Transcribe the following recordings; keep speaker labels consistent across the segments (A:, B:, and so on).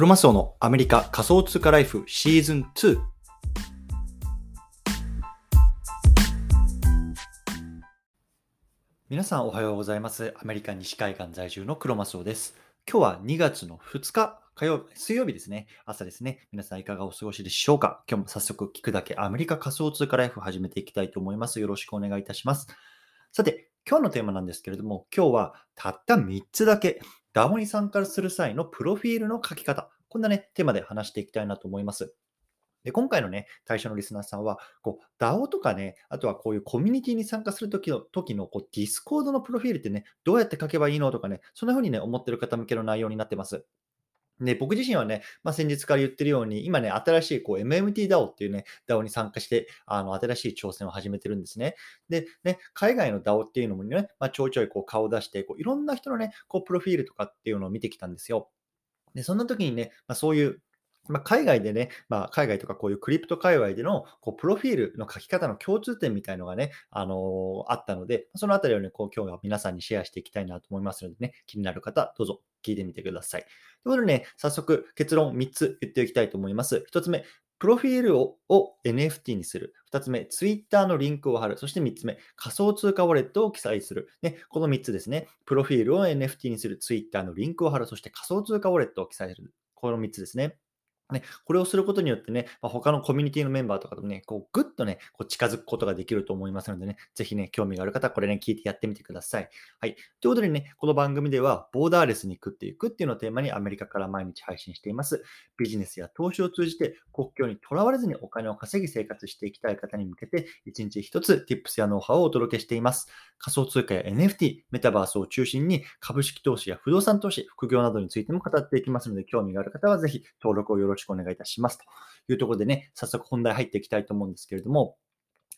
A: クロマスオのアメリカ仮想通貨ライフシーズン2。皆さんおはようございます。アメリカ西海岸在住のクロマスオです。今日は2月の2日、火曜日、水曜日ですね。朝ですね。皆さんいかがお過ごしでしょうか？今日も早速聞くだけアメリカ仮想通貨ライフ始めていきたいと思います。よろしくお願いいたします。さて、今日のテーマなんですけれども、今日はたった3つだけDAOに参加する際のプロフィールの書き方、こんなね、テーマで話していきたいなと思います。で今回のね、対象のリスナーさんは、こう、DAO とかね、あとはこういうコミュニティに参加するときの、時のこう、ディスコードのプロフィールってね、どうやって書けばいいのとかね、そんな風にね、思ってる方向けの内容になってます。で、僕自身はね、まあ、先日から言ってるように、今ね、新しいこう MMTDAO っていうね、DAO に参加して、あの、新しい挑戦を始めてるんですね。で、ね、海外の DAO っていうのもね、まあ、ちょいちょいこう顔を出して、こういろんな人のね、こうプロフィールとかっていうのを見てきたんですよ。で、そんな時にね、まあ、そういうまあ、海外でね、まあ、海外とかこういうクリプト界隈でのこうプロフィールの書き方の共通点みたいのがね、あのー、あったので、そのあたりをね、こう今日は皆さんにシェアしていきたいなと思いますのでね、気になる方、どうぞ聞いてみてください。ということでね、早速結論3つ言っておきたいと思います。1つ目、プロフィールをを NFT にする。2つ目、Twitter のリンクを貼る。そして3つ目、仮想通貨ウォレットを記載する。ね、この3つですね。プロフィールを NFT にする。Twitter のリンクを貼る。そして仮想通貨ウォレットを記載する。この3つですね。ね、これをすることによってね、まあ、他のコミュニティのメンバーとかとね、こうぐっとね、こう近づくことができると思いますのでね、ぜひね、興味がある方、これね、聞いてやってみてください。はい。ということでね、この番組では、ボーダーレスに食っていくっていうのをテーマにアメリカから毎日配信しています。ビジネスや投資を通じて国境にとらわれずにお金を稼ぎ生活していきたい方に向けて、1日1つ Tips やノウハウをお届けしています。仮想通貨や NFT、メタバースを中心に株式投資や不動産投資、副業などについても語っていきますので、興味がある方はぜひ登録をよろしくしくお願いいたします。というところでね、早速本題入っていきたいと思うんですけれども、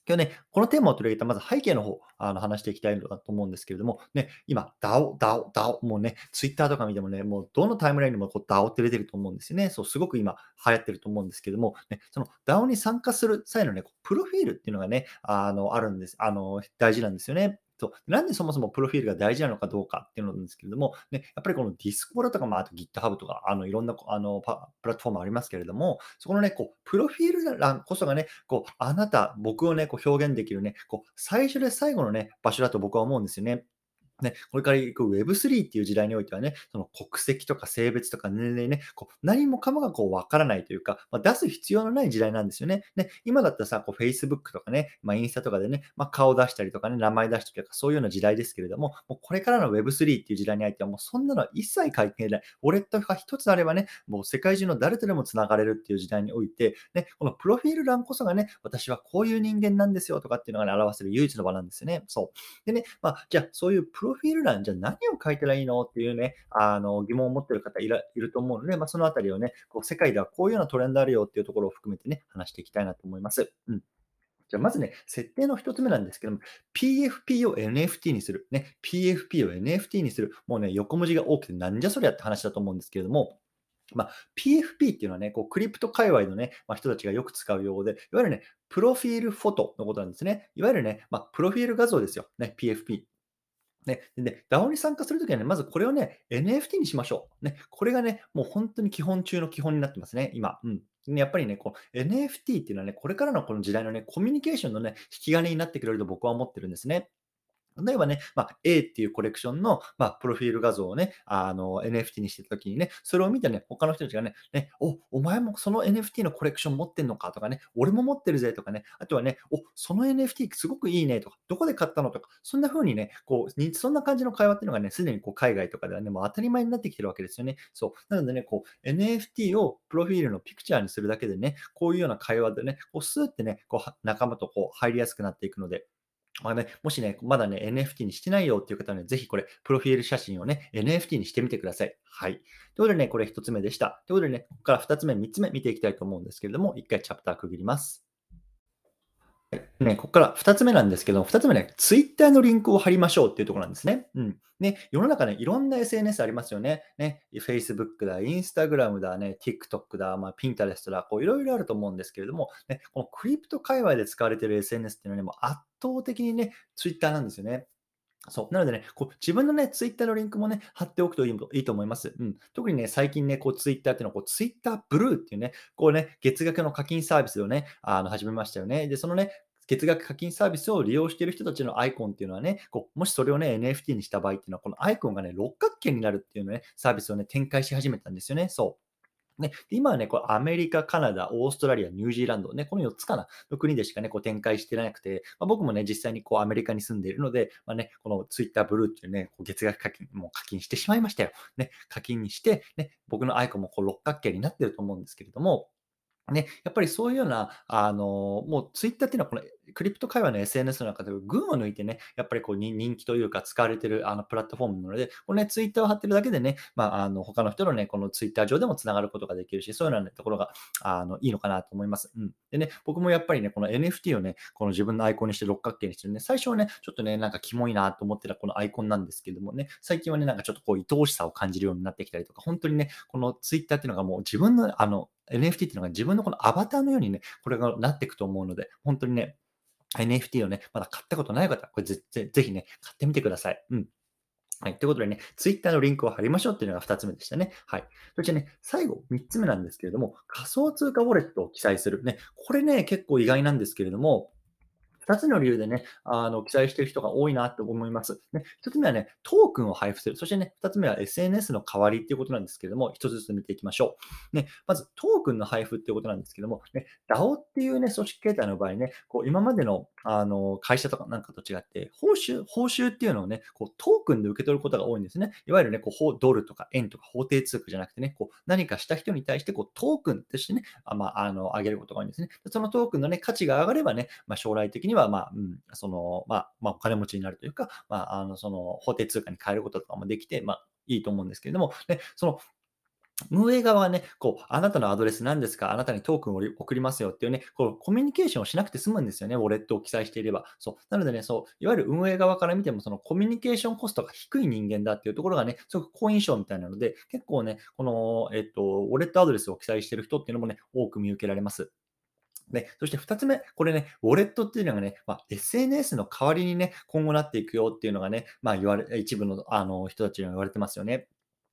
A: 今日ね、このテーマを取り上げたまず背景の方、あの話していきたいと思うんですけれども、ね、今、DAO、DAO、DAO、もうね、Twitter とか見てもね、もうどのタイムラインにもこう DAO って出てると思うんですよね。そう、すごく今流行ってると思うんですけれども、ね、その DAO に参加する際のね、プロフィールっていうのがね、あの、あるんです。あの、大事なんですよね。そう。なんでそもそもプロフィールが大事なのかどうかっていうのなんですけれども、ね、やっぱりこのディスコラとか、まあ、あと GitHub とか、あのいろんなあのプラットフォームありますけれども、そこのね、こう、プロフィール欄こそがね、こう、あなた、僕をね、こう表現できるね、こう、最初で最後のね、場所だと僕は思うんですよね。ね、これから行く Web3 っていう時代においてはね、その国籍とか性別とか年齢ね、こう何もかもがこう分からないというか、まあ、出す必要のない時代なんですよね。ね今だったらさ、こう Facebook とかね、まあ、インスタとかでね、まあ、顔出したりとかね、名前出したりとか、そういうような時代ですけれども、もうこれからの Web3 っていう時代においては、もうそんなのは一切関係ない。ウォレットが一つあればね、もう世界中の誰とでも繋がれるっていう時代において、ね、このプロフィール欄こそがね、私はこういう人間なんですよとかっていうのが、ね、表せる唯一の場なんですよね。そう。でね、まあ、じゃあそういうプロフィール欄じゃあ何を書いたらいいのっていうね、あの疑問を持っている方いると思うので、まあ、そのあたりをね、こう世界ではこういうようなトレンドあるよっていうところを含めてね、話していきたいなと思います。うん。じゃあまずね、設定の一つ目なんですけども、PFP を NFT にする。ね、PFP を NFT にする。もうね、横文字が多くてなんじゃそりゃって話だと思うんですけれども、まあ、PFP っていうのはね、こうクリプト界隈のね、まあ、人たちがよく使う用語で、いわゆるね、プロフィールフォトのことなんですね。いわゆるね、まあ、プロフィール画像ですよ。ね、PFP。ね、でね、DAO に参加するときはね、まずこれをね、NFT にしましょう。ね、これがね、もう本当に基本中の基本になってますね、今。うん。やっぱりね、こう NFT っていうのはね、これからのこの時代のね、コミュニケーションのね、引き金になってくれると僕は思ってるんですね。例えばね、まあ、A っていうコレクションの、まあ、プロフィール画像をね、あの、NFT にしてた時にね、それを見てね、他の人たちがね、ね、お、お前もその NFT のコレクション持ってんのかとかね、俺も持ってるぜとかね、あとはね、お、その NFT すごくいいねとか、どこで買ったのとか、そんな風にね、こう、そんな感じの会話っていうのがね、すでにこう海外とかではね、もう当たり前になってきてるわけですよね。そう。なのでね、こう、NFT をプロフィールのピクチャーにするだけでね、こういうような会話でね、こう、スーってね、こう、仲間とこう、入りやすくなっていくので、まあね、もしね、まだね、NFT にしてないよっていう方はね、ぜひこれ、プロフィール写真をね、NFT にしてみてください。はい。ということでね、これ一つ目でした。ということでね、ここから二つ目、三つ目見ていきたいと思うんですけれども、一回チャプター区切ります。ね、ここから2つ目なんですけど、2つ目ね、ツイッターのリンクを貼りましょうっていうところなんですね。うん。ね、世の中ね、いろんな SNS ありますよね。ね、Facebook だ、Instagram だ、ね、TikTok だ、まあ、Pinterest だ、こういろいろあると思うんですけれども、ね、このクリプト界隈で使われている SNS っていうのはね、もう圧倒的にね、ツイッターなんですよね。そう。なのでね、こう自分のね、ツイッターのリンクもね、貼っておくといいいいと思います。うん。特にね、最近ね、こうツイッターっていうのは、こうツイッターブルーっていうね、こうね、月額の課金サービスをね、あの始めましたよね。で、そのね、月額課金サービスを利用している人たちのアイコンっていうのはね、こうもしそれをね、NFT にした場合っていうのは、このアイコンがね、六角形になるっていうね、サービスをね、展開し始めたんですよね。そう。ね、今はね、こうアメリカ、カナダ、オーストラリア、ニュージーランド、ね、この4つかな、の国でしかね、こう展開してなくて、まあ、僕もね、実際にこうアメリカに住んでいるので、まあね、このツイッターブルーっていうね、こう月額課金、もう課金してしまいましたよ。ね、課金にして、ね、僕のアイコンもこう六角形になってると思うんですけれども、ね、やっぱりそういうような、あの、もうツイッターっていうのはこのクリプト界隈の SNS の中で群を抜いてね、やっぱりこう人気というか使われてるあのプラットフォームなので、このね、ツイッターを貼ってるだけでね、まあ、あの他の人のね、このツイッター上でも繋がることができるし、そういうような、ところがあのいいのかなと思います。うん。でね、僕もやっぱりね、この NFT をね、この自分のアイコンにして六角形にしてるね、最初はね、ちょっとね、なんかキモいなと思ってたこのアイコンなんですけどもね、最近はね、なんかちょっとこう愛おしさを感じるようになってきたりとか、本当にね、このツイッターっていうのがもう自分のあの NFT っていうのが自分のこのアバターのようにね、これがなっていくと思うので、本当にね、NFT をね、まだ買ったことない方、これぜぜぜひね、買ってみてください。うん。はい。ということでね、Twitter のリンクを貼りましょうっていうのが2つ目でしたね。はい。そしてね、最後、3つ目なんですけれども、仮想通貨ウォレットを記載する。ね、これね、結構意外なんですけれども、2つの理由でね、あの、記載している人が多いなと思います。ね、1つ目はね、トークンを配布する。そしてね、2つ目は SNS の代わりっていうことなんですけども、1つずつ見ていきましょう。ね、まず、トークンの配布っていうことなんですけども、ね、DAO っていうね、組織形態の場合ね、こう今までのあの会社とかなんかと違って、報酬、報酬っていうのをね、こうトークンで受け取ることが多いんですね。いわゆるね、こうドルとか円とか法定通貨じゃなくてね、こう何かした人に対してこうトークンとしてね、あまあ、あの、上げることが多いんですね。そのトークンのね、価値が上がればね、まあ、将来的にには、まあ、うん、その、まあ、まあ、お金持ちになるというか、まあ、あの、その、法定通貨に変えることとかもできて、まあ、いいと思うんですけれども、ね、その、運営側はね、こう、あなたのアドレス何ですかあなたにトークンを送りますよっていうね、こう、コミュニケーションをしなくて済むんですよね。ウォレットを記載していれば。そう。なのでね、そう、いわゆる運営側から見ても、そのコミュニケーションコストが低い人間だっていうところがね、すごく好印象みたいなので、結構ね、この、えっと、ウォレットアドレスを記載している人っていうのもね、多く見受けられます。ね、そして2つ目、これね、ウォレットっていうのがね、まあ、SNS の代わりにね、今後なっていくよっていうのがね、まあ、言われ、一部のあの人たちには言われてますよね。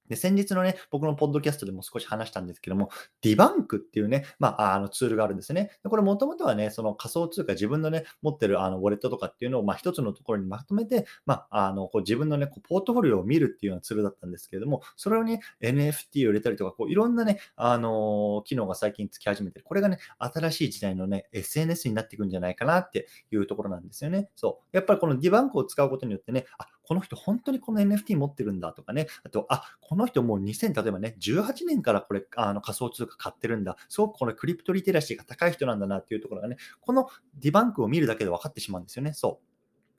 A: で、先日のね、僕のポッドキャストでも少し話したんですけども、ディバンクっていうね、まあ、あのツールがあるんですね。でこれもともとはね、その仮想通貨、自分のね、持ってるあのウォレットとかっていうのを、まあ、一つのところにまとめて、まあ、あのこう自分のね、こうポートフォリオを見るっていうようなツールだったんですけれども、それをね、NFT を入れたりとか、こういろんなね、あの機能が最近つき始めてる。これがね、新しい時代のね、SNS になっていくんじゃないかなっていうところなんですよね。そう。やっぱりこのディバンクを使うことによってね、あ、この人本当にこの NFT 持ってるんだとかね、あと、あ、この人もう2000、例えばね、18年からこれ、あの仮想通貨買ってるんだ、すごくこのクリプトリテラシーが高い人なんだなっていうところがね、このディバンクを見るだけで分かってしまうんですよね。そ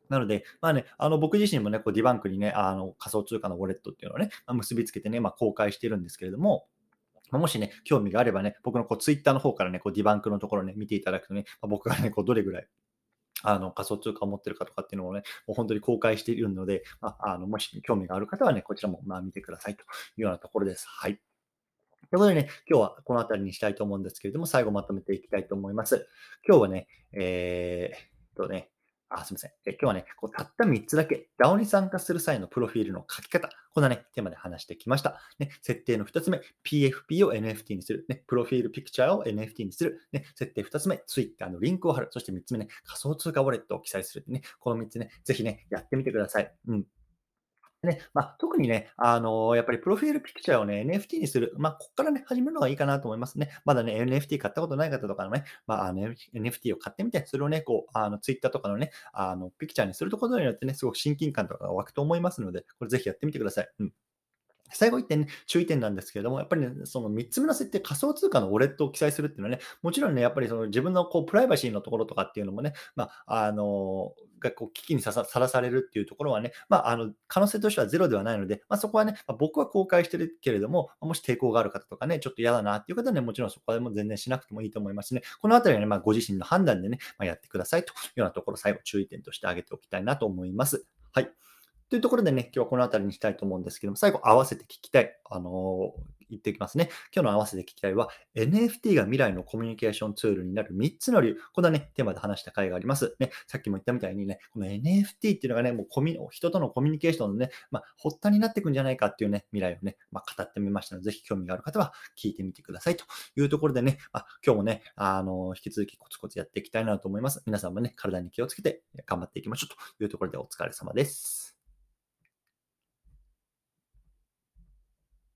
A: う。なので、まあね、あの僕自身もね、こうディバンクにね、あの仮想通貨のウォレットっていうのをね、まあ、結びつけてね、まあ、公開してるんですけれども、もしね、興味があればね、僕のこうツイッターの方からね、こうディバンクのところね、見ていただくとね、まあ、僕がね、こうどれぐらいあの仮想通貨を持ってるかとかっていうのをね、もう本当に公開しているので、まあ、あのもし興味がある方はね、こちらもまあ見てくださいというようなところです。はい。ということでね、今日はこの辺りにしたいと思うんですけれども、最後まとめていきたいと思います。今日はね、えー、とね、あ、すみません。え今日はね、こうたった3つだけ DAO に参加する際のプロフィールの書き方、こんなね、テーマで話してきました。ね、設定の2つ目、PFP を NFT にする。ね、プロフィールピクチャーを NFT にする。ね、設定2つ目、Twitter のリンクを貼る。そして3つ目ね、仮想通貨ウォレットを記載する。ね、この3つね、ぜひね、やってみてください。うん。ね、まあ、特にね、あの、やっぱりプロフィールピクチャーをね、NFT にする。まあ、ここからね、始めるのがいいかなと思いますね。まだね、NFT 買ったことない方とかのね、まあ、あの、NFT を買ってみて、それをね、こう、あの、Twitter とかのね、あの、ピクチャーにすることによってね、すごく親近感とかが湧くと思いますので、これぜひやってみてください。うん。最後1点ね、注意点なんですけれども、やっぱりね、その3つ目の設定、仮想通貨のウォレットを記載するっていうのはね、もちろんね、やっぱりその自分のこうプライバシーのところとかっていうのもね、まあ、あのがこう危機にさらされるっていうところはね、まあ、あの可能性としてはゼロではないので、まあ、そこはね、まあ、僕は公開してるけれども、もし抵抗がある方とかね、ちょっと嫌だなっていう方はね、もちろんそこでも全然しなくてもいいと思いますね。このあたりはね、まあ、ご自身の判断でね、ま、やってくださいというようなところ、最後注意点として挙げておきたいなと思います。はい。というところでね、今日はこの辺りにしたいと思うんですけども、最後合わせて聞きたい、あの言っておきますね。今日の合わせて聞きたいは、NFT が未来のコミュニケーションツールになる3つの理由。こんなね、テーマで話した回があります。ね、さっきも言ったみたいにね、この NFT っていうのがね、もうコミ人とのコミュニケーションのね、まあ、発端になっていくんじゃないかっていうね、未来をね、まあ、語ってみましたので、ぜひ興味がある方は聞いてみてくださいというところでね、まあ今日もね、あの、引き続きコツコツやっていきたいなと思います。皆さんもね、体に気をつけて頑張っていきましょうというところでお疲れ様です。